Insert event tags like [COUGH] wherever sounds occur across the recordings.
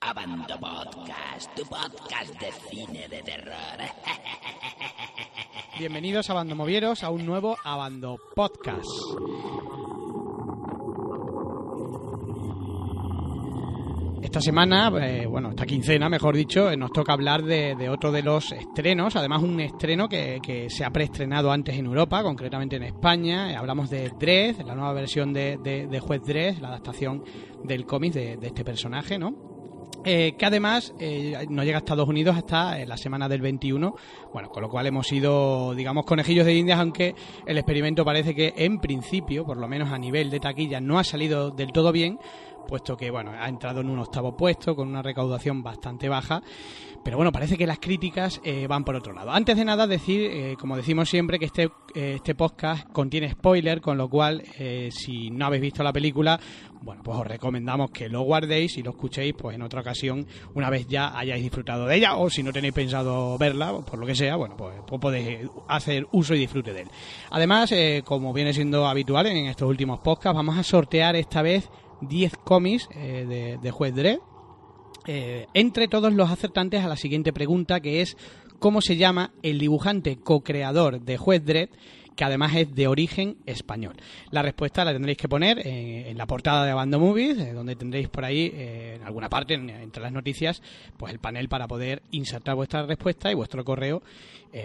Abando Podcast, tu podcast de cine de terror. [LAUGHS] Bienvenidos a Bandomovieros a un nuevo Abando Podcast. Esta semana, eh, bueno, esta quincena, mejor dicho, eh, nos toca hablar de, otro de los estrenos, además un estreno que, se ha preestrenado antes en Europa, concretamente en España. Eh, hablamos de Dredd, la nueva versión de, Juez Dredd, la adaptación del cómic de este personaje, ¿no? Eh, que además eh, no llega a Estados Unidos hasta eh, la semana del 21, bueno, con lo cual hemos sido, digamos, conejillos de indias, aunque el experimento parece que en principio, por lo menos a nivel de taquilla, no ha salido del todo bien, puesto que, bueno, ha entrado en un octavo puesto con una recaudación bastante baja, pero bueno, parece que las críticas eh, van por otro lado. Antes de nada, decir, eh, como decimos siempre, que este, eh, este podcast contiene spoiler, con lo cual, si no habéis visto la película, bueno, pues os recomendamos que lo guardéis y lo escuchéis pues en otra ocasión, una vez ya hayáis disfrutado de ella, o si no tenéis pensado verla, por lo que sea, bueno, pues, pues podéis hacer uso y disfrute de él. Además, como viene siendo habitual en estos últimos podcasts, vamos a sortear esta vez 10 cómics de, de Juez Dredd, eh, entre todos los acertantes a la siguiente pregunta, que es ¿cómo se llama el dibujante co-creador de Juez Dredd, que además es de origen español? La respuesta la tendréis que poner eh, en la portada de Bando Movies, eh, donde tendréis por ahí, en alguna parte, en- entre las noticias, pues el panel para poder insertar vuestra respuesta y vuestro correo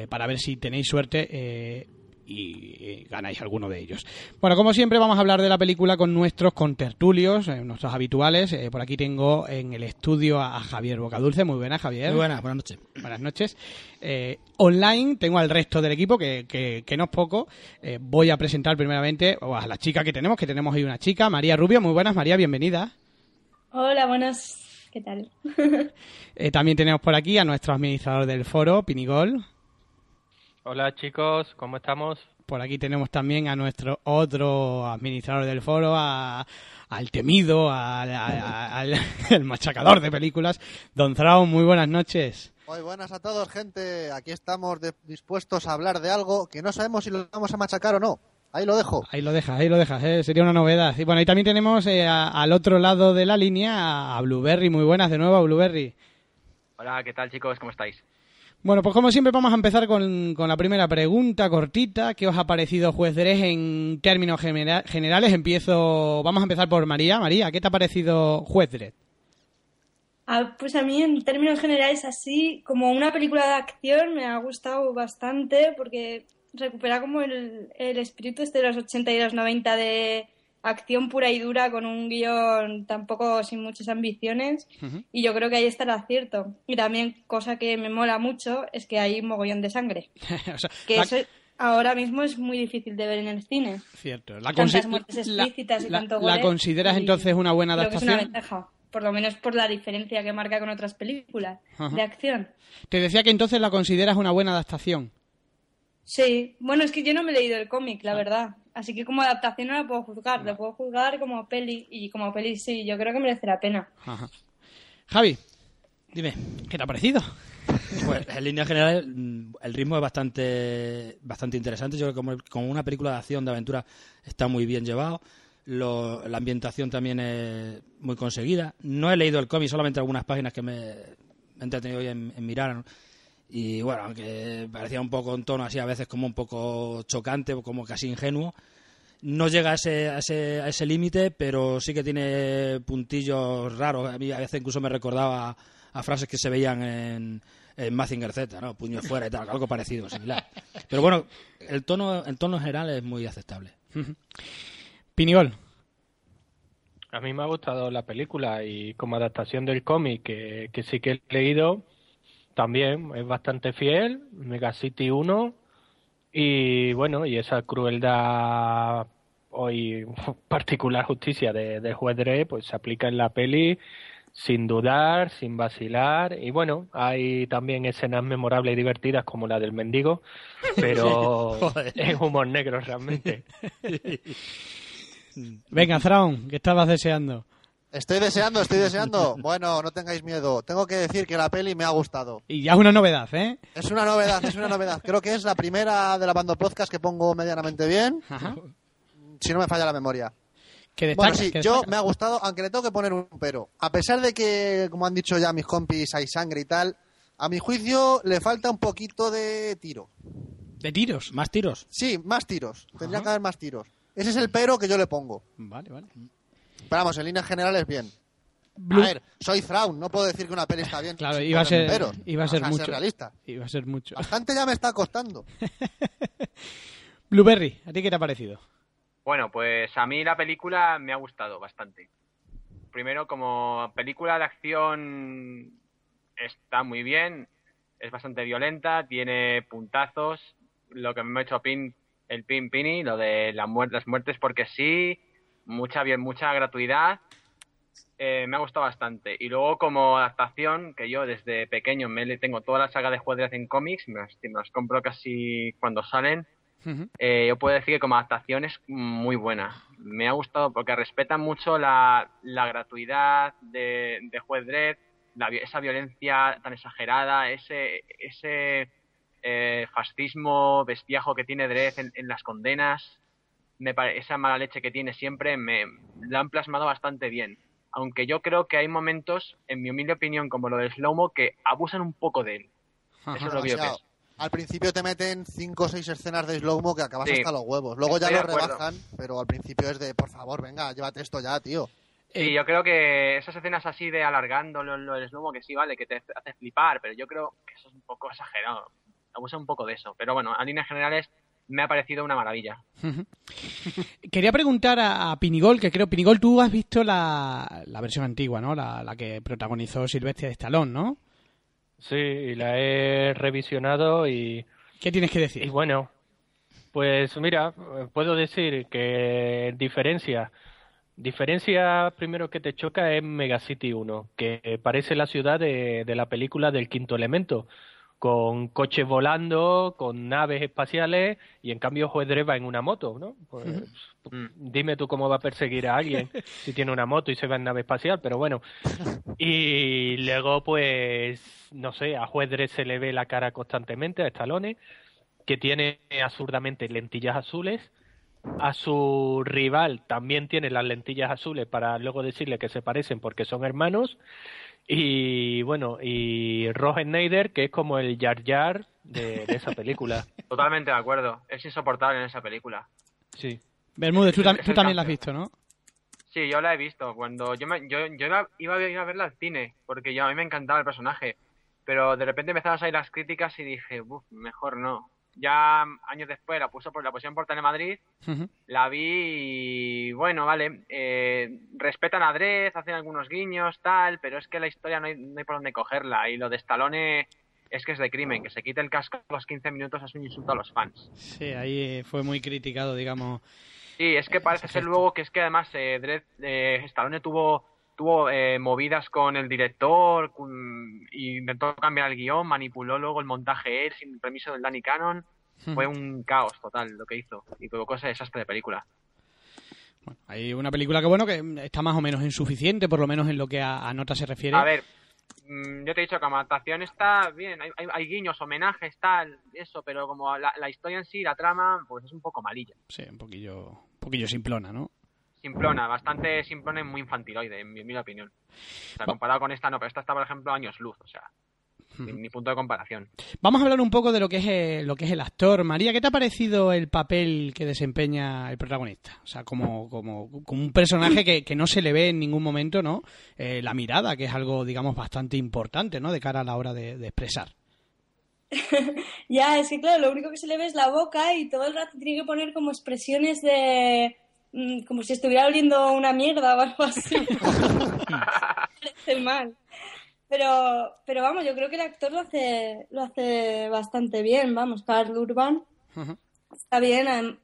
para ver si tenéis suerte y eh, ganáis alguno de ellos. Bueno, como siempre vamos a hablar de la película con nuestros contertulios, eh, nuestros habituales. Eh, por aquí tengo en el estudio a, a Javier Bocadulce. Muy buenas, Javier. Muy buenas, buenas noches. Buenas noches. Eh, online tengo al resto del equipo, que, que- que no es poco. Eh, voy a presentar primeramente a la chica que tenemos, que tenemos ahí una chica, María Rubio. Muy buenas, María, bienvenida. Hola, buenas. ¿Qué tal? [LAUGHS] Eh, también tenemos por aquí a nuestro administrador del foro, Pinigol. Hola chicos, ¿cómo estamos? Por aquí tenemos también a nuestro otro administrador del foro, a- al temido, al, a- al- [LAUGHS] al machacador de películas, Don Zrao. Muy buenas noches. Muy buenas a todos, gente. Aquí estamos de- dispuestos a hablar de algo que no sabemos si lo vamos a machacar o no. Ahí lo dejo. Ahí lo dejas, ahí lo dejas, ¿eh? sería una novedad. Y bueno, y también tenemos eh, a- al otro lado de la línea a, a Blueberry. Muy buenas de nuevo, a Blueberry. Hola, ¿qué tal chicos? ¿Cómo estáis? Bueno, pues como siempre vamos a empezar con, con la primera pregunta cortita. ¿Qué os ha parecido Juez Dredd en términos genera- generales? Empiezo, vamos a empezar por María. María, ¿qué te ha parecido Juez Dredd? Ah, pues a mí, en términos generales, así como una película de acción, me ha gustado bastante porque recupera como el, el espíritu este de los 80 y los 90 de acción pura y dura con un guion tampoco sin muchas ambiciones y yo creo que ahí está el acierto. Y también, cosa que me mola mucho, es que hay mogollón de sangre, [LAUGHS] O sea, que la- eso ahora mismo es muy difícil de ver en el cine. Cierto. La, tantas muertes la- explícitas y la- tanto ¿la gore, consideras y entonces una buena creo que es una adaptación? ventaja, por lo menos por la diferencia que marca con otras películas Ajá. de acción. Te decía que entonces la consideras una buena adaptación. Sí, bueno, es que yo no me he leído el cómic, la verdad. Así que como adaptación no la puedo juzgar, la puedo juzgar como peli y como peli sí, yo creo que merece la pena. Ajá. Javi, Dime. ¿qué te ha parecido? Pues en líneas generales mm, el ritmo es bastante bastante interesante. Yo creo que como, como una película de acción, de aventura, está muy bien llevado. Lo- la ambientación también es muy conseguida. No he leído el cómic, solamente algunas páginas que me he entretenido hoy en, en mirar. ¿no? Y bueno, aunque parecía un poco en tono así, a veces como un poco chocante, como casi ingenuo. No llega a ese, a ese, a ese límite, pero sí que tiene puntillos raros. A mí a veces incluso me recordaba a frases que se veían en, en Mazinger Z, ¿no? Puño fuera y tal, algo parecido, similar. Pero bueno, el tono, el tono general es muy aceptable. Pinigol. A mí me ha gustado la película y como adaptación del cómic que, que sí que he leído, también es bastante fiel, Mega City 1 y bueno, y esa crueldad hoy [LAUGHS] particular justicia de, de juez Dredd, pues se aplica en la peli sin dudar, sin vacilar y bueno, hay también escenas memorables y divertidas como la del mendigo, [LAUGHS] pero es humor negro realmente. [LAUGHS] Venga, Thrawn, ¿qué estabas deseando? Estoy deseando, estoy deseando. Bueno, no tengáis miedo. Tengo que decir que la peli me ha gustado. Y ya es una novedad, ¿eh? Es una novedad, es una novedad. Creo que es la primera de la Bando Podcast que pongo medianamente bien, Ajá. si no me falla la memoria. Que destaca, Bueno, sí, que yo me ha gustado, aunque le tengo que poner un pero. A pesar de que, como han dicho ya mis compis, hay sangre y tal, a mi juicio le falta un poquito de tiro. De tiros. ¿Más tiros? Sí, más tiros. Tendría que haber más tiros. Ese es el pero que yo le pongo. Vale, vale. Pero vamos, en líneas generales, bien. Blue- A ver, soy Thrawn, no puedo decir que una peli está bien. Claro, iba a ser, iba a O ser sea, mucho. realista. Iba a ser mucho. Bastante ya me está costando. [LAUGHS] Blueberry, ¿a ti qué te ha parecido? Bueno, pues a mí la película me ha gustado bastante. Primero, como película de acción está muy bien, es bastante violenta, tiene puntazos, lo que me ha hecho pin, el pin pini, lo de la muer- las muertes porque sí, mucha bien, mucha gratuidad, eh, me ha gustado bastante. Y luego como adaptación, que yo desde pequeño me le tengo toda la saga de Juegos en cómics, me las, me las compro casi cuando salen, eh, yo puedo decir que como adaptación es muy buena. Me ha gustado porque respeta mucho la, la gratuidad de, de Juez Dredd, la esa violencia tan exagerada, ese, ese eh, fascismo bestiajo que tiene Dredd en, en las condenas, me pare- esa mala leche que tiene siempre, me la han plasmado bastante bien. Aunque yo creo que hay momentos, en mi humilde opinión, como lo del Slowmo, que abusan un poco de él. Eso es lo que yo pienso. Al principio te meten cinco o seis escenas de slow-mo que acabas Sí. hasta los huevos. Luego ya lo rebajan, pero al principio es de, por favor, venga, llévate esto ya, tío. Sí, yo creo que esas escenas así de alargando lo, lo del slow que sí vale, que te hace flipar, pero yo creo que eso es un poco exagerado. Abusa un poco de eso. Pero bueno, a líneas generales me ha parecido una maravilla. Quería preguntar a, a Pinigol, que creo, Pinigol, tú has visto la, la versión antigua, ¿no? La, la que protagonizó Silvestre de Stallone, ¿no? Sí, y la he revisionado y, ¿Qué tienes que y decir? bueno, pues mira, puedo decir que diferencia, diferencia primero que te choca es Megacity 1, que parece la ciudad de, de la película del quinto elemento, con coches volando, con naves espaciales y en cambio Juez Dredd va en una moto, ¿no? Pues, Mm. dime tú cómo va a perseguir a alguien [LAUGHS] si tiene una moto y se va en nave espacial, pero bueno. [LAUGHS] Y luego, pues, no sé, a Juez Dredd se le ve la cara constantemente a Stallone, que tiene absurdamente lentillas azules. A su rival también tiene las lentillas azules para luego decirle que se parecen porque son hermanos. Y bueno, y Roger Schneider, que es como el Jar Jar de, de esa película. [LAUGHS] Totalmente de acuerdo. Es insoportable en esa película. Sí. Bermúdez, tú, tam- también la has visto, ¿no? Sí, yo la he visto. Cuando yo, me- yo, yo iba, iba a ir a verla al cine, porque yo, a mí me encantaba el personaje. Pero de repente empezaron a salir las críticas y dije, Buf, mejor no. Ya años después la puso por la pusieron por Telemadrid Ujú. la vi y bueno, vale, eh, respetan a Dredd, hacen algunos guiños, tal, pero es que la historia no hay, no hay por dónde cogerla y lo de Stallone es que es de crimen, que se quite el casco a los 15 minutos es un insulto a los fans. Sí, ahí fue muy criticado, digamos. Sí, es que parece ser luego que es que además eh, Dredd, eh, Stallone tuvo tuvo eh, movidas con el director intentó cambiar el guion, manipuló luego el montaje él sin permiso del Danny Cannon. Fue un caos total lo que hizo y provocó ese desastre de película. Bueno, hay una película que, bueno, que está más o menos insuficiente, por lo menos en lo que a, a nota se refiere. A ver, mm, yo te he dicho que la adaptación está bien, hay, hay- hay guiños, homenajes, tal, eso, pero como la, la historia en sí, la trama, pues es un poco malilla. Sí, un poquillo, un poquillo simplona, ¿no? Simplona, bastante simplona y muy infantiloide, en mi, en mi opinión. O sea, comparado con esta, no, pero esta está, por ejemplo, años luz, o sea, ni, ni punto de comparación. Vamos a hablar un poco de lo que es eh, lo que es el actor. María, ¿qué te ha parecido el papel que desempeña el protagonista? O sea, como, como, como un personaje que, que no se le ve en ningún momento, ¿no? Eh, la mirada, que es algo, digamos, bastante importante, ¿no? De cara a la hora de, de expresar. [LAUGHS] Ya, es que claro, lo único que se le ve es la boca y todo el rato tiene que poner como expresiones de... mm, como si estuviera oliendo una mierda o algo así. [LAUGHS] Parece mal. Pero, pero vamos, yo creo que el actor lo hace, lo hace bastante bien, vamos, Carl Urban está bien, em,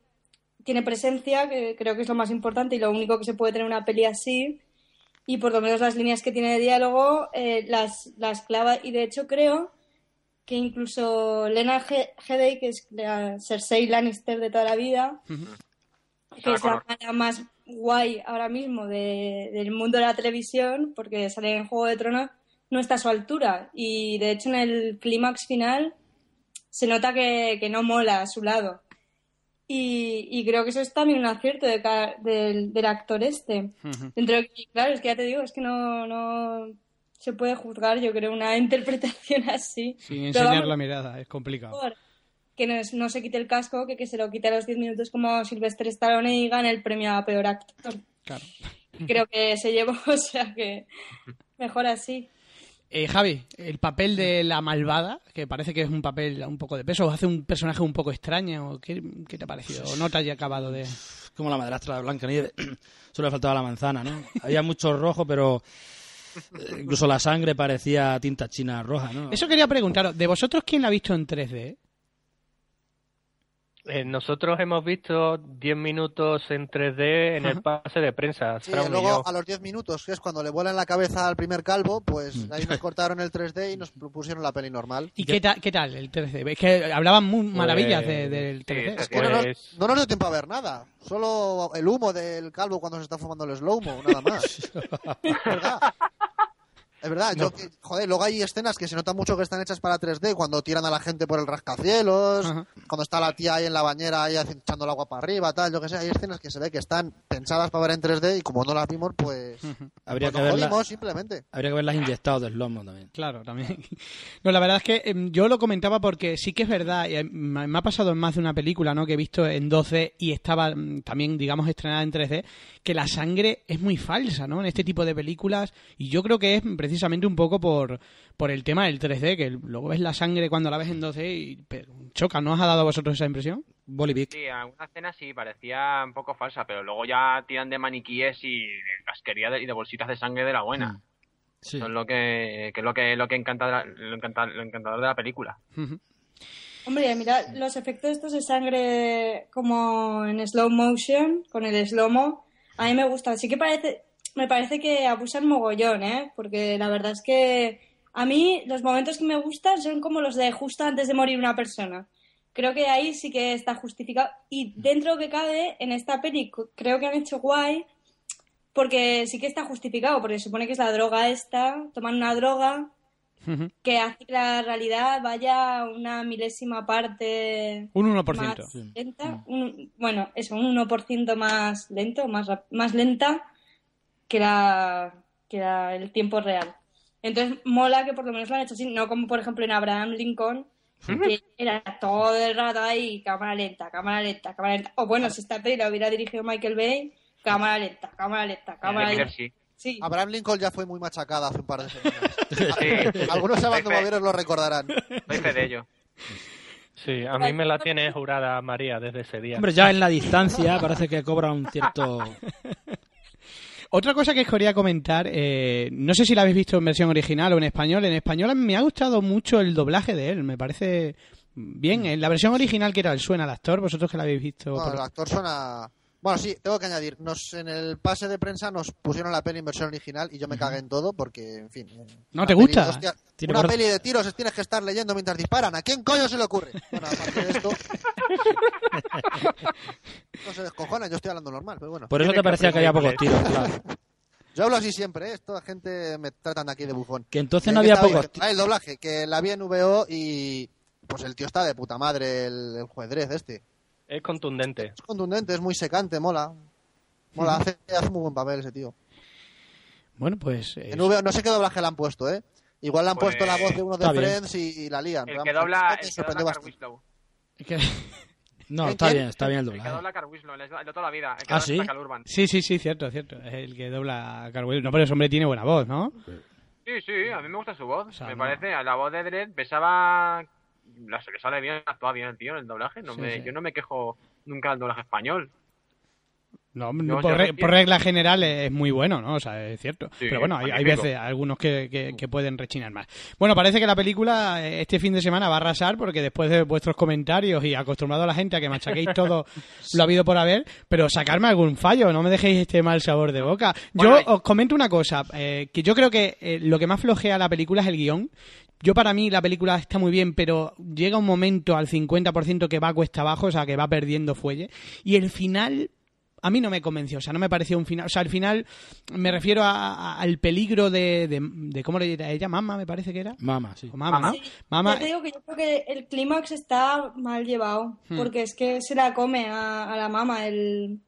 tiene presencia, que creo que es lo más importante y lo único que se puede tener una peli así. Y por lo menos las líneas que tiene de diálogo eh, las, las clava. Y de hecho creo que incluso Lena He- Headey, que es la Cersei Lannister de toda la vida, que es la mala más guay ahora mismo de- del mundo de la televisión, porque sale en Juego de Tronos, no está a su altura. Y de hecho en el clímax final se nota que, que no mola a su lado. Y, y creo que eso es también un acierto de ca- del, actor este. Dentro de claro, es que ya te digo, es que no, no se puede juzgar, yo creo, una [LAUGHS] interpretación así. Sin enseñar vamos, la mirada, es complicado. Que no, es- no se quite el casco que que se lo quite a los 10 minutos como Sylvester Stallone y gane el premio a peor actor. Claro. Creo que se llevó, [LAUGHS] o sea que mejor así. Eh, Javi, el papel de la malvada, que parece que es un papel un poco de peso, ¿o hace un personaje un poco extraño? ¿Qué, qué te ha parecido? ¿O no te haya acabado de...? Como la madrastra de Blancanieves. [CLEARS THROAT] Solo le faltaba la manzana, ¿no? Había mucho rojo, pero eh, incluso la sangre parecía tinta china roja, ¿no? Eso quería preguntaros, ¿de vosotros quién la ha visto en 3D? Eh, nosotros hemos visto 10 minutos en 3D en el pase de prensa. Sí, y luego a los 10 minutos, que es cuando le vuelan la cabeza al primer calvo, pues Mm. ahí nos cortaron el 3D y nos pusieron la peli normal. ¿Y qué, tal qué tal el 3D? Es que hablaban muy maravillas de- del 3D. sí, Es que no, nos, Pues- no nos dio tiempo a ver nada. Solo el humo del calvo cuando se está fumando el slow-mo, nada más. [LAUGHS] es verdad. Es verdad. Yo, que- joder, luego hay escenas que se nota mucho que están hechas para 3D, cuando tiran a la gente por el rascacielos, Ajá. cuando está la tía ahí en la bañera ahí echando el agua para arriba, tal, yo que sé. Hay escenas que se ve que están pensadas para ver en 3D y como no las vimos, pues... Habría pues que nos verla- jodimos, simplemente. Habría que verlas inyectadas de slomo también. Claro, también. [LAUGHS] No, la verdad es que em, yo lo comentaba porque sí que es verdad, y, em, me ha pasado en más de una película, ¿no? Que he visto en 12 y estaba mm, también, digamos, estrenada en 3D, que la sangre es muy falsa, ¿no? En este tipo de películas, y yo creo que es precisamente un poco por, por el tema del 3D, que luego ves la sangre cuando la ves en 12 y pero, choca, ¿no os ha dado a vosotros esa impresión? Bolivic. Sí, alguna escena sí parecía un poco falsa, pero luego ya tiran de maniquíes y de casquería de- y de bolsitas de sangre de la buena. Mm. Sí. Eso es lo que, que es lo que lo que encanta, de la- lo, encanta- lo encantador de la película. Hombre, mira, los efectos estos de sangre como en slow motion, con el slow-mo, a mí me gustan. Sí que parece, me parece que abusan mogollón, ¿eh? Porque la verdad es que a mí los momentos que me gustan son como los de justo antes de morir una persona. Creo que ahí sí que está justificado. Y dentro que cabe, en esta peli creo que han hecho guay, porque sí que está justificado, porque se supone que es la droga esta, toman una droga que hace que la realidad vaya una milésima parte Un 1%. más lenta, un- bueno, eso, un 1% más lento, más, más lenta que, la, que la- el tiempo real. Entonces, mola que por lo menos lo han hecho así, no como por ejemplo en Abraham Lincoln, que era todo el rato ahí, cámara lenta, cámara lenta, cámara lenta. O bueno, si esta peli la hubiera dirigido Michael Bay, cámara lenta, cámara lenta, cámara lenta. sí. Sí, Abraham Lincoln ya fue muy machacada hace un par de semanas. [LAUGHS] Sí. Algunos abandonaderos lo recordarán. doy fe de ello. Sí, a mí me la tiene jurada María desde ese día. Hombre, ya en la distancia parece que cobra un cierto... [LAUGHS] Otra cosa que os quería comentar, eh, no sé si la habéis visto en versión original o en español. En español me ha gustado mucho el doblaje de él, me parece bien. En la versión original, que era el suena al actor, vosotros que la habéis visto. Bueno, por- el actor suena... Bueno, sí, tengo que añadir. Nos, en el pase de prensa nos pusieron la peli en versión original y yo me cagué en todo porque, en fin... ¿No te peli- gusta? hostia, Tiene una por- peli de tiros tienes que estar leyendo mientras disparan. ¿A quién coño se le ocurre? Bueno, aparte de esto... [LAUGHS] no se descojonan, yo estoy hablando normal, pero bueno. Por eso te parecía que había pocos tiros, claro. Yo hablo así siempre, ¿eh? Esta gente me tratan de aquí de bufón. Que entonces ¿De no había pocos? Ah, el doblaje, que la vi en VO y... Pues el tío está de puta madre, el, el juez este. Es contundente. Es contundente, es muy secante, mola. Mola, hace, hace muy buen papel ese tío. Bueno, pues. eh, En VO, no sé qué doblaje le han puesto, ¿eh? Igual le han Pues, puesto la voz de uno de está bien. Friends y, y la lían. El que dobla, me el que dobla bastante. [LAUGHS] No, ¿Quién, está bien, está bien el El que doblaje. dobla Winslow, el de toda la vida. El que ¿Ah, sí? a Urban. Sí, sí, sí, cierto, cierto. Es el que dobla a. No, pero ese hombre tiene buena voz, ¿no? Sí, sí, a mí me gusta su voz. O sea, me no- parece, a la voz de Dredd pesaba... La, le sale bien, actúa bien el tío en el doblaje. No Sí, me, sí. Yo no me quejo nunca del doblaje español. No, No, por, re- por regla general es muy bueno, ¿no? O sea, es cierto. Sí, Pero bueno, hay, veces, algunos que, que- que pueden rechinar más. Bueno, parece que la película eh, este fin de semana va a arrasar porque después de vuestros comentarios y acostumbrado a la gente a que machaquéis todo [LAUGHS] lo habido por haber, pero sacarme algún fallo, no me dejéis este mal sabor de boca. Yo Bueno, os comento una cosa, eh, que yo creo que eh, lo que más flojea la película es el guion. Yo para mí la película está muy bien, pero llega un momento al 50% que va cuesta abajo, o sea, que va perdiendo fuelle. Y el final a mí no me convenció, o sea, no me pareció un final, o sea, al final me refiero a- a- al peligro de, de, de ¿cómo le dirá ella? Mamá, me parece que era. Mama, sí. O Mama, ¿no? Sí, Mama, Ya te digo que yo creo que el clímax está mal llevado, Hmm. porque es que se la come a, a la mama el,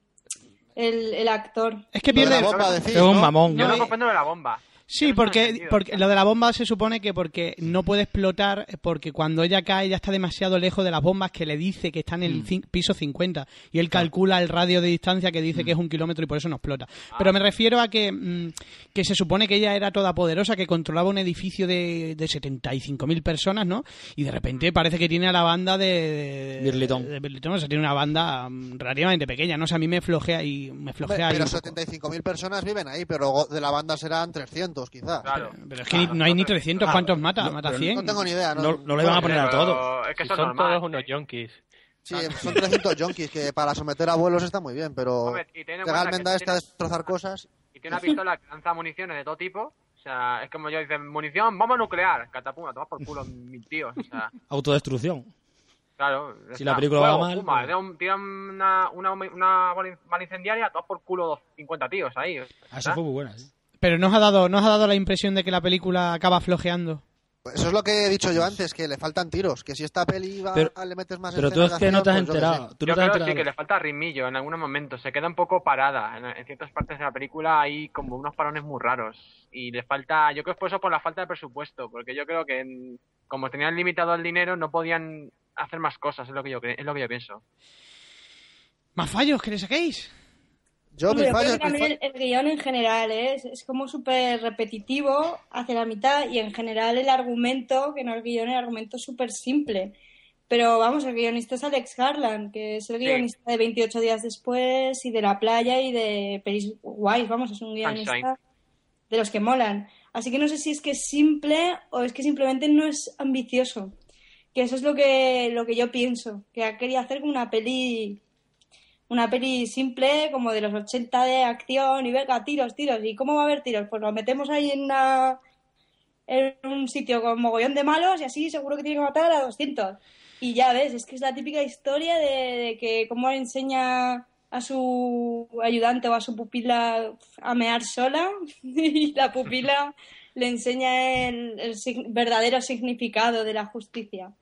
el, el actor. es que pierde... la bomba, decís, Es un ¿no? mamón. Yo No, no eh, comprendo de la bomba. Sí, porque, porque lo de la bomba se supone que porque no puede explotar, porque cuando ella cae ya está demasiado lejos de las bombas que le dice que está en Mm. el cin- piso 50 y él calcula el radio de distancia que dice que es Mm. un kilómetro y por eso no explota. Ah. Pero me refiero a que, mm, que se supone que ella era todopoderosa, que controlaba un edificio de, de 75.000 personas, ¿no? Y de repente parece que tiene a la banda de... de Birlitón. de Birlitón, o sea, tiene una banda mm, relativamente pequeña, ¿no? O sea, a mí me flojea y me flojea pero poco. 75.000 personas viven ahí, pero de la banda serán 300, quizá. Claro. Pero es que ni- no hay ni 300, ¿cuántos mata? Mata 100. No tengo ni idea. No, No, no le van a poner a Pero todo. Es que Si son, todos unos yonkis. Sí, son 300 junkies que para someter a vuelos está muy bien, pero Hombre, y legalmente que esta tienes- destrozar cosas. Y tiene una pistola que lanza municiones de todo tipo. O sea, es como yo dicen, munición, bomba nuclear. Catapuma, toma por culo, mi tío. O sea, Autodestrucción. claro. Si está. la película va Fuego, mal, puma, pues- tira una, una, una bala incendiaria, tomas por culo dos- 50 tíos ahí. Ah, Eso fue muy buena. sí. Pero nos ha dado, nos ha dado la impresión de que la película acaba flojeando. Pues Eso es lo que he dicho yo antes, que le faltan tiros. Que si esta peli va, Pero- le metes más Pero tú es que de no te has pues yo enterado. Yo no te has creo sí, que le falta ritmillo en algunos momentos. Se queda un poco parada. En, en ciertas partes de la película hay como unos parones muy raros. Y le falta, yo creo que es por eso por la falta de presupuesto. Porque yo creo que en- como tenían limitado el dinero, no podían hacer más cosas. Es lo que yo, es lo que yo pienso. ¿Más fallos que le saquéis? Yo, mis yo creo que también el, el guion en general ¿eh? es, es como súper repetitivo hacia la mitad y en general el argumento, que no el guion, el argumento es súper simple. Pero vamos, el guionista es Alex Garland, que es el Sí. guionista de 28 días después y de La playa y de Peris Wise, vamos, es un guionista Sunshine. de los que molan. Así que no sé si es que es simple o es que simplemente no es ambicioso. Que eso es lo que, lo que yo pienso, que querido hacer una peli una peli simple como de los 80 de acción y venga, tiros, tiros. ¿Y cómo va a haber tiros? Pues lo metemos ahí en, un sitio con mogollón de malos y así seguro que tiene que matar a 200. Y ya ves, es que es la típica historia de, que cómo enseña a su ayudante o a su pupila a mear sola [LAUGHS] y la pupila le enseña el, verdadero significado de la justicia.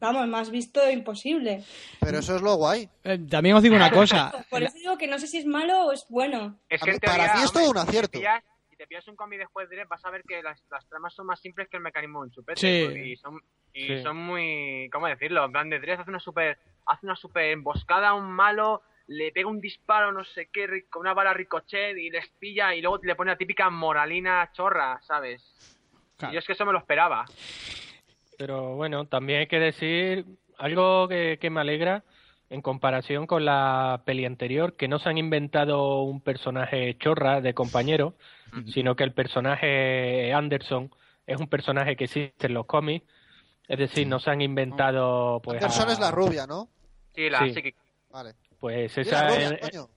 Vamos, más visto imposible. pero eso es lo guay. Eh, también os digo una cosa. Por eso digo que no sé si es malo o es bueno. Es que para mí es todo un acierto. Si te pillas, si te pillas un cómic de juez Dredd, vas a ver que las, las tramas son más simples que el mecanismo de un chupete. Sí. Y son, y Sí. son muy. ¿Cómo decirlo? En plan de Dredd hace una super, hace una super emboscada a un malo, le pega un disparo, no sé qué, con una bala ricochet y les pilla y luego le pone la típica moralina chorra, ¿sabes? Claro. Y yo es que eso me lo esperaba. Pero bueno, también hay que decir algo que, que me alegra en comparación con la peli anterior, que no se han inventado un personaje chorra de compañero, sino que el personaje Anderson es un personaje que existe en los cómics. Es decir, no se han inventado pues Anderson a- es la rubia, ¿no? Sí, la Sí. psíquica. Vale. Pues esa rubia, es- coño.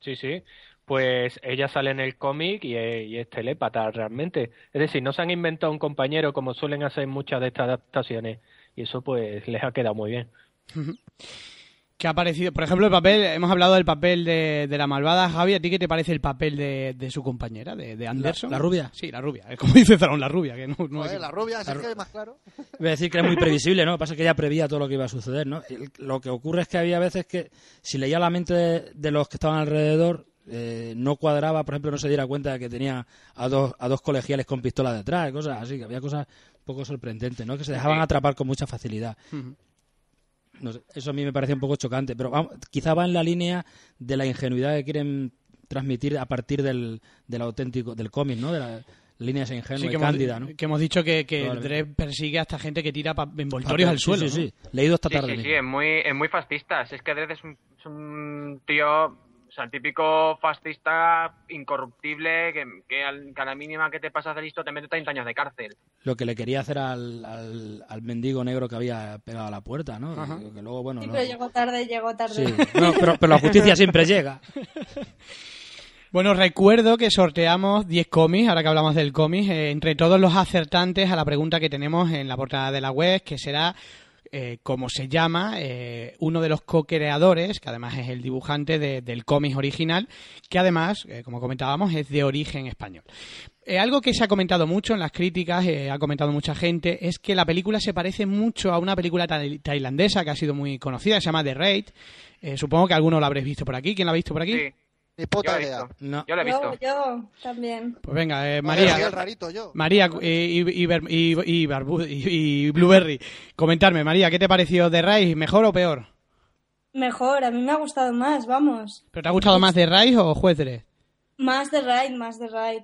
Sí, sí. Pues ella sale en el cómic y es, y es telépata realmente. Es decir, no se han inventado un compañero como suelen hacer muchas de estas adaptaciones. Y eso pues les ha quedado muy bien. ¿Qué ha parecido? Por ejemplo, el papel, hemos hablado del papel de, de la malvada Javi. ¿A ti qué te parece el papel de, de su compañera, de, de Anderson? la rubia? Sí, la rubia. Es como dice Zarón, la rubia. Que no, no Joder, es- la rubia, es el que más claro. [LAUGHS] Voy a decir que es muy previsible, ¿no? Lo que pasa es que ella prevía todo lo que iba a suceder, ¿no? El- lo que ocurre es que había veces que si leía la mente de, de los que estaban alrededor, eh, no cuadraba, por ejemplo, no se diera cuenta de que tenía a dos, a dos colegiales con pistola detrás, cosas así, que había cosas un poco sorprendentes, ¿no? Que se dejaban atrapar con mucha facilidad. No sé, eso a mí me parece un poco chocante, pero vamos, quizá va en la línea de la ingenuidad que quieren transmitir a partir del, del auténtico, del cómic, ¿no? De la, la línea esa ingenua Sí, y que, hemos, cándida, ¿no? que hemos dicho que, que. Dredd persigue a esta gente que tira pa- envoltorios al Sí, suelo. Sí, ¿no? sí, leído esta Sí, tarde. sí, sí, es muy, es muy fascista. Si es que Dredd es un, es un tío, sea, el típico fascista incorruptible que, que, al- que a la mínima que te pasas de listo te mete 30 años de cárcel. lo que le quería hacer al, al, al mendigo negro que había pegado a la puerta, ¿no? Ajá. Que luego, bueno, Sí, no- pero llegó tarde, llegó tarde. Sí, no, pero, pero la justicia siempre llega. [LAUGHS] Bueno, recuerdo que sorteamos 10 cómics, ahora que hablamos del cómic, eh, entre todos los acertantes a la pregunta que tenemos en la portada de la web, que será eh, como se llama eh, uno de los co-creadores, que además es el dibujante de- del cómic original, que además, eh, como comentábamos, es de origen español. Eh, algo que se ha comentado mucho en las críticas, ha comentado mucha gente, es que la película se parece mucho a una película tai- tailandesa que ha sido muy conocida, se llama The Raid. Supongo que alguno lo habréis visto por aquí. ¿Quién la ha visto por aquí? Sí, Ni puta idea. No. Yo lo he visto. Yo, yo también. Pues venga, eh, María. María. el rarito yo. María y, y, y, y- y Barbu- y- y Blueberry, comentarme, María, ¿qué te pareció The Raid? ¿Mejor o peor? Mejor, a mí me ha gustado más, vamos. ¿Pero te ha gustado más The Raid o Juez Dredd? Más de Raid, más de Raid.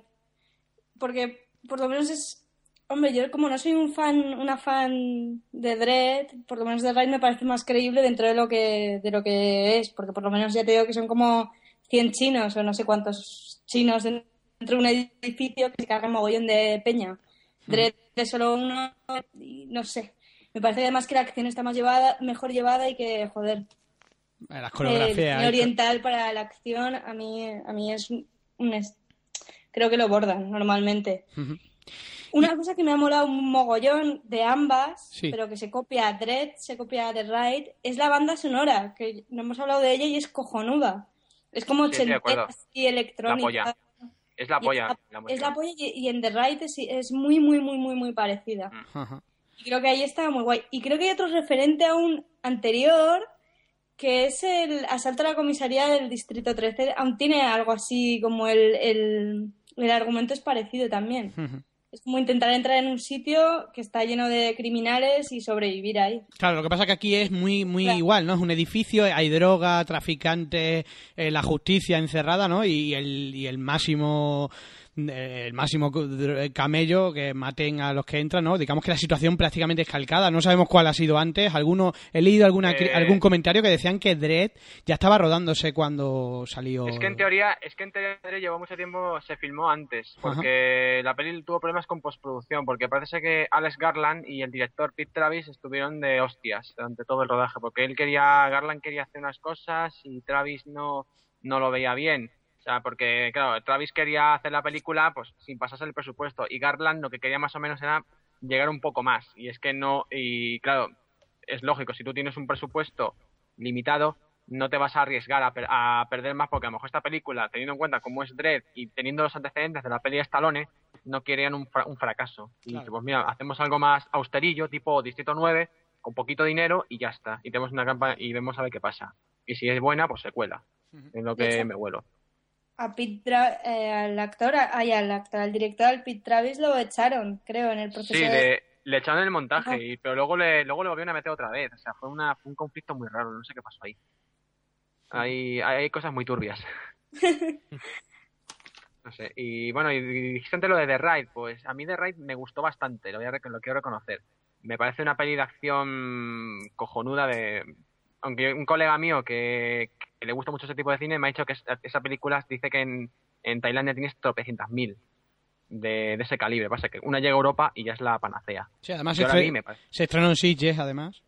Porque por lo menos es. Hombre, yo como no soy un fan, una fan de Dredd, por lo menos de Raid me parece más creíble dentro de lo que, de lo que es. Porque por lo menos ya te digo que son como 100 chinos o no sé cuántos chinos dentro de un edificio que se cargan mogollón de peña. Dredd es solo uno no sé. Me parece además que la acción está más llevada, mejor llevada y que, joder, Eh, Las el coreografías. cine oriental para la acción a mí a mí es un, creo que lo bordan normalmente una cosa que me ha molado un mogollón de ambas Sí. pero que se copia a Dread se copia a The Ride es la banda sonora que no hemos hablado de ella y es cojonuda es como Sí, y electrónica La polla. Es la polla. es la la, es la polla y, y en The Ride es, es muy muy muy muy muy parecida [LAUGHS] Ajá. y creo que ahí está muy guay. Y creo que hay otro referente aún anterior, que es el asalto a la comisaría del Distrito 13. Aún tiene algo así como el, el, el argumento es parecido también. Ujú. Es como intentar entrar en un sitio que está lleno de criminales y sobrevivir ahí. Claro, lo que pasa que aquí es muy muy Claro. igual, ¿no? Es un edificio, hay droga, traficantes, eh, la justicia encerrada, ¿no? Y el, y el máximo el máximo dr- camello que maten a los que entran, ¿no? Digamos que la situación prácticamente es calcada. No sabemos cuál ha sido antes. Alguno he leído alguna Eh. algún comentario que decían que Dredd ya estaba rodándose cuando salió. Es que en teoría, es que en teoría llevó mucho tiempo, se filmó antes, porque la peli tuvo problemas con postproducción, porque parece que Alex Garland y el director Pete Travis estuvieron de hostias durante todo el rodaje, porque él quería, Garland quería hacer unas cosas y Travis no, no lo veía bien. O sea, porque, claro, Travis quería hacer la película pues sin pasarse el presupuesto y Garland lo que quería más o menos era llegar un poco más. Y es que no, y claro, es lógico, si tú tienes un presupuesto limitado, no te vas a arriesgar a, per- a perder más porque a lo mejor esta película, teniendo en cuenta cómo es Dredd y teniendo los antecedentes de la peli de Stallone, no querían un, fra- un fracaso. Y dice, pues mira, hacemos algo más austerillo, tipo Distrito 9, con poquito dinero y ya está. Y tenemos una campaña y vemos a ver qué pasa. Y si es buena, pues se cuela. Es lo que me vuelo. A Pete eh, al actor, ay, al actor, al director, al Pete Travis lo echaron, creo, en el proceso Sí, de... le, le echaron el montaje, Ajá. y, pero luego le, luego le volvieron a meter otra vez. O sea, fue, una, fue un conflicto muy raro, no sé qué pasó ahí. Hay, hay cosas muy turbias. [LAUGHS] no sé. Y bueno, y dijiste antes lo de The Raid, pues a mí The Raid me gustó bastante, lo, voy a lo quiero reconocer. Me parece una peli de acción cojonuda de... Aunque un colega mío que, que le gusta mucho ese tipo de cine me ha dicho que es- esa película dice que en, en Tailandia tienes tropecientas mil de, de ese calibre. Pasa que una llega a Europa y ya es la panacea. Sí, además Yo se, la estre- vi, me parece. se estrenó en Sitges, además.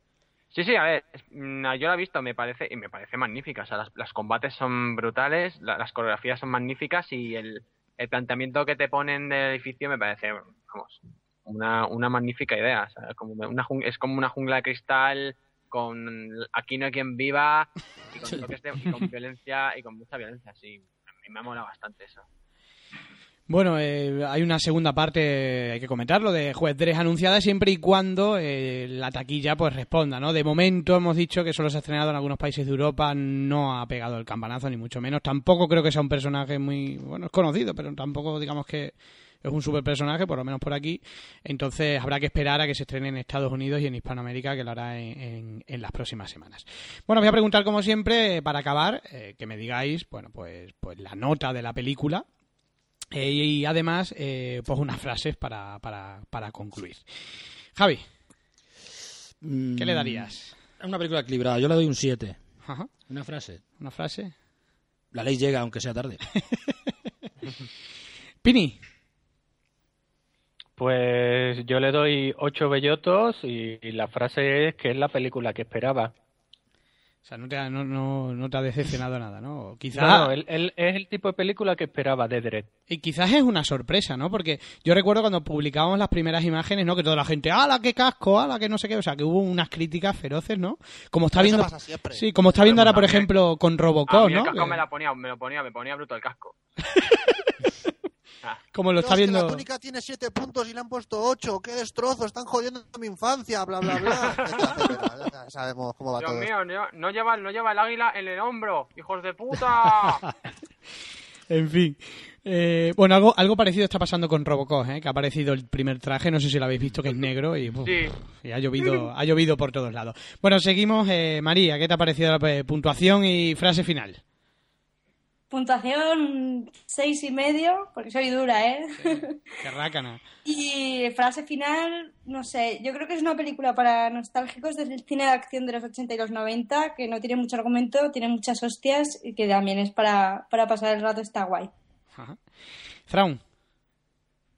Sí, sí, a ver, mm, yo la he visto, me parece, y me parece magnífica. O sea, las, las combates son brutales, la- las coreografías son magníficas y el, el planteamiento que te ponen del edificio me parece, vamos, una, una magnífica idea. O sea, como una es como una jungla de cristal con aquí no hay quien viva y con, toques de- y con violencia y con mucha violencia. Sí, a mí me mola bastante eso. Bueno, eh, hay una segunda parte, hay que comentarlo, de Juez 3 anunciada siempre y cuando eh, la taquilla pues responda, ¿no? De momento hemos dicho que solo se ha estrenado en algunos países de Europa, no ha pegado el campanazo ni mucho menos. Tampoco creo que sea un personaje muy, bueno, es conocido, pero tampoco digamos que es un super personaje, por lo menos por aquí. Entonces habrá que esperar a que se estrene en Estados Unidos y en Hispanoamérica, que lo hará en, en- en las próximas semanas. Bueno, voy a preguntar como siempre, para acabar, eh, que me digáis, bueno, pues, pues la nota de la película. Eh, y además, eh, pues unas frases para, para, para concluir. Javi, ¿qué le darías? Es una película equilibrada. Yo le doy un 7. Ajá, Una frase. una frase. La ley llega aunque sea tarde. [LAUGHS] Pini, Pues yo le doy ocho bellotos y, y la frase es que es la película que esperaba. O sea, no te ha, no, no, no te ha decepcionado nada, ¿no? Quizá, No, es el tipo de película que esperaba de Dredd. Y quizás es una sorpresa, ¿no? Porque yo recuerdo cuando publicábamos las primeras imágenes, ¿no? Que toda la gente, ¡ala, qué casco! ¡ala, que no sé qué! O sea, que hubo unas críticas feroces, ¿no? Como está Eso viendo... pasa siempre. Sí, como está viendo ahora, por ejemplo, con A Robocop, mí el ¿no? casco me, la ponía, me lo ponía, me ponía bruto el casco. [LAUGHS] [LAUGHS] Como lo No, está es que viendo... la túnica tiene siete puntos y le han puesto ocho. ¡Qué destrozo! Están jodiendo mi infancia, bla, bla, bla. [LAUGHS] etcétera, etcétera. Ya sabemos cómo va Dios todo. esto. mío, no, no lleva, no lleva el águila en el hombro, hijos de puta. [LAUGHS] En fin. Eh, bueno, algo, algo parecido está pasando con Robocop, ¿eh? que ha aparecido el primer traje, no sé si lo habéis visto, que es negro y, uf, Sí. y ha, llovido, ha llovido por todos lados. Bueno, seguimos. Eh, María, ¿qué te ha parecido la eh, puntuación y frase final? Puntuación seis y medio, porque soy dura, ¿eh? [LAUGHS] Qué rácana. Y frase final, no sé, yo creo que es una película para nostálgicos del cine de acción de los 80 y los 90, que no tiene mucho argumento, tiene muchas hostias y que también es para, para pasar el rato, está guay. Ajá. Fraun.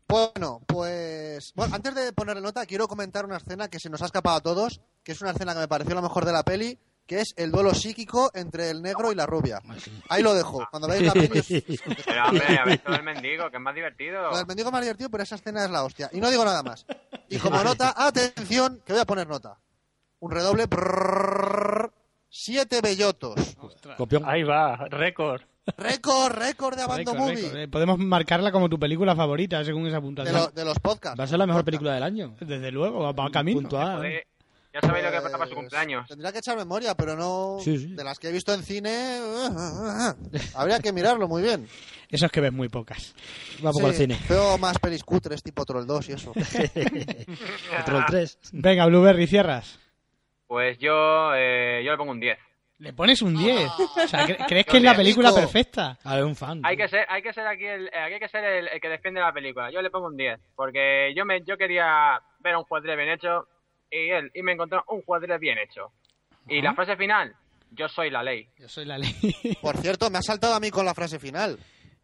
Bueno, pues. Bueno, antes de ponerle nota, quiero comentar una escena que se nos ha escapado a todos, que es una escena que me pareció la mejor de la peli, que es el duelo psíquico entre el negro y la rubia. Ahí lo dejo. Cuando veáis la peli, es- Pero hombre, a ver todo el mendigo, que es más divertido. Lo del mendigo más divertido, pero esa escena es la hostia. Y no digo nada más. Y como nota, atención, que voy a poner nota. Un redoble. siete bellotos. Copión. Ahí va, récord. Récord, récord de Abando Movie. Eh, Podemos marcarla como tu película favorita, según esa De, puntuación. lo- de los podcasts. Va a ser la mejor Podcast. película del año. Desde luego, va camino. ¿eh? Joder, ya sabéis lo que pasa para su Pues, cumpleaños. Tendría que echar memoria, pero no. Sí, sí. De las que he visto en cine. habría que mirarlo muy bien. Eso es que ves muy pocas. Vamos Sí, al cine. Veo más pelis cutres tipo Troll 2 y eso. [LAUGHS] Troll 3. Venga, Blueberry, cierras. Pues yo, eh, yo le pongo un 10. Le pones un 10. O sea, ¿cre- ¿crees que es la película perfecta? A ver, un fan. Hay que ser, hay que ser aquí el, eh, aquí hay que ser el, el que defiende la película. Yo le pongo un 10, porque yo me, yo quería ver un juez bien hecho y él y me encontró un juez bien hecho. Y la frase final, yo soy la ley. Yo soy la ley. [LAUGHS] Por cierto, me ha saltado a mí con la frase final.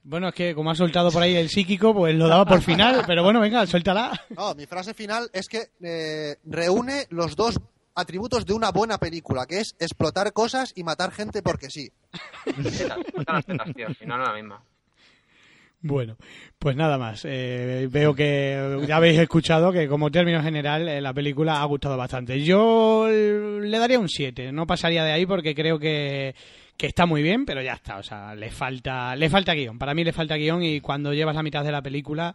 Bueno, es que como ha soltado por ahí el psíquico, pues lo daba por final. Pero bueno, venga, suéltala. No, mi frase final es que eh, reúne los dos atributos de una buena película, que es explotar cosas y matar gente porque sí. [LAUGHS] Tetas, suelta las tetas, tío, si no, no es la misma. Bueno, pues nada más. Eh, veo que ya habéis escuchado que como término general eh, la película ha gustado bastante. Yo le daría un 7, no pasaría de ahí porque creo que, que está muy bien, pero ya está. O sea, le falta, le falta guion. Para mí le falta guion y cuando llevas la mitad de la película,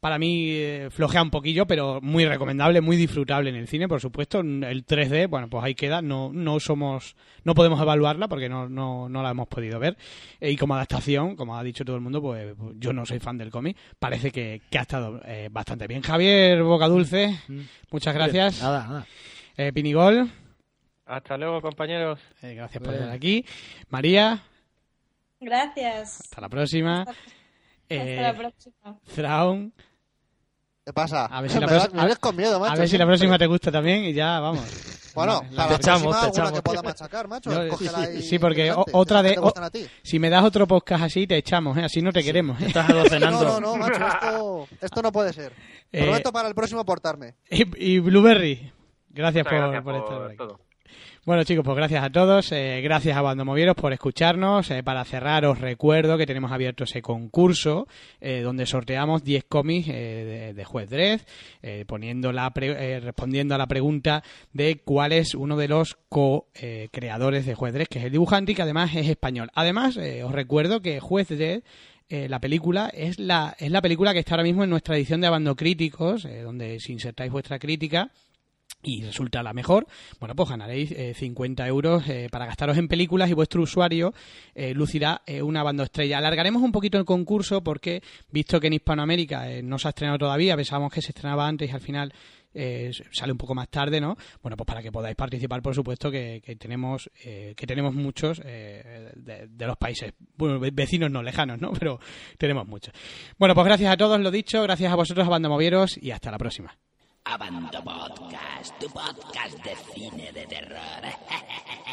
para mí eh, flojea un poquillo, pero muy recomendable, muy disfrutable en el cine, por supuesto. El 3D, bueno, pues ahí queda. No, no somos, no podemos evaluarla porque no, no, no la hemos podido ver. Eh, y como adaptación, como ha dicho todo el mundo, pues yo no soy fan del cómic. Parece que, que ha estado eh, bastante bien. Javier Bocadulce, muchas gracias. Nada, nada. Eh, Pinigol, Hasta luego, compañeros. eh, gracias por estar aquí. María, Gracias. hasta la próxima. Hasta Eh, la próxima. Thrawn, ¿Qué pasa? A ver si la [LAUGHS] me, vas- próxima- me ves con miedo, macho. a ver si la siempre. próxima te gusta también y ya vamos. Bueno, La- para la te echamos, próxima te echamos. que pueda machacar, macho. Sí, porque o- otra de-. Si me das otro podcast así, te echamos, ¿eh? Así no te queremos. ¿eh? Estás No, docenando. no, no, macho, esto, esto no puede ser. Eh, Prometo para el próximo portarme. Y, y Blueberry, gracias, por, gracias por por, estar por aquí. todo. Bueno chicos, pues gracias a todos, eh, gracias a Bandomovieros por escucharnos. Eh, para cerrar os recuerdo que tenemos abierto ese concurso eh, donde sorteamos 10 cómics eh, de, de Juez Dredd, eh, poniendo la pre- respondiendo a la pregunta de cuál es uno de los co-creadores de Juez Dredd, que es el dibujante y que además es español. Además, os recuerdo que Juez Dredd eh, la película es la, es la película que está ahora mismo en nuestra edición de Abando Críticos, donde si insertáis vuestra crítica y resulta la mejor, bueno, pues ganaréis eh, 50 euros eh, para gastaros en películas y vuestro usuario eh, lucirá eh, una banda estrella. Alargaremos un poquito el concurso porque, visto que en Hispanoamérica no se ha estrenado todavía, pensábamos que se estrenaba antes y al final eh, sale un poco más tarde, ¿no? Bueno, pues para que podáis participar, por supuesto, que, tenemos eh, que tenemos muchos eh, de, los países, bueno, ve- vecinos no lejanos, ¿no? [LAUGHS] Pero tenemos muchos. Bueno, pues gracias a todos, lo dicho, gracias a vosotros, a Banda Movieros y hasta la próxima. Abando Podcast, tu podcast de cine de terror. [LAUGHS]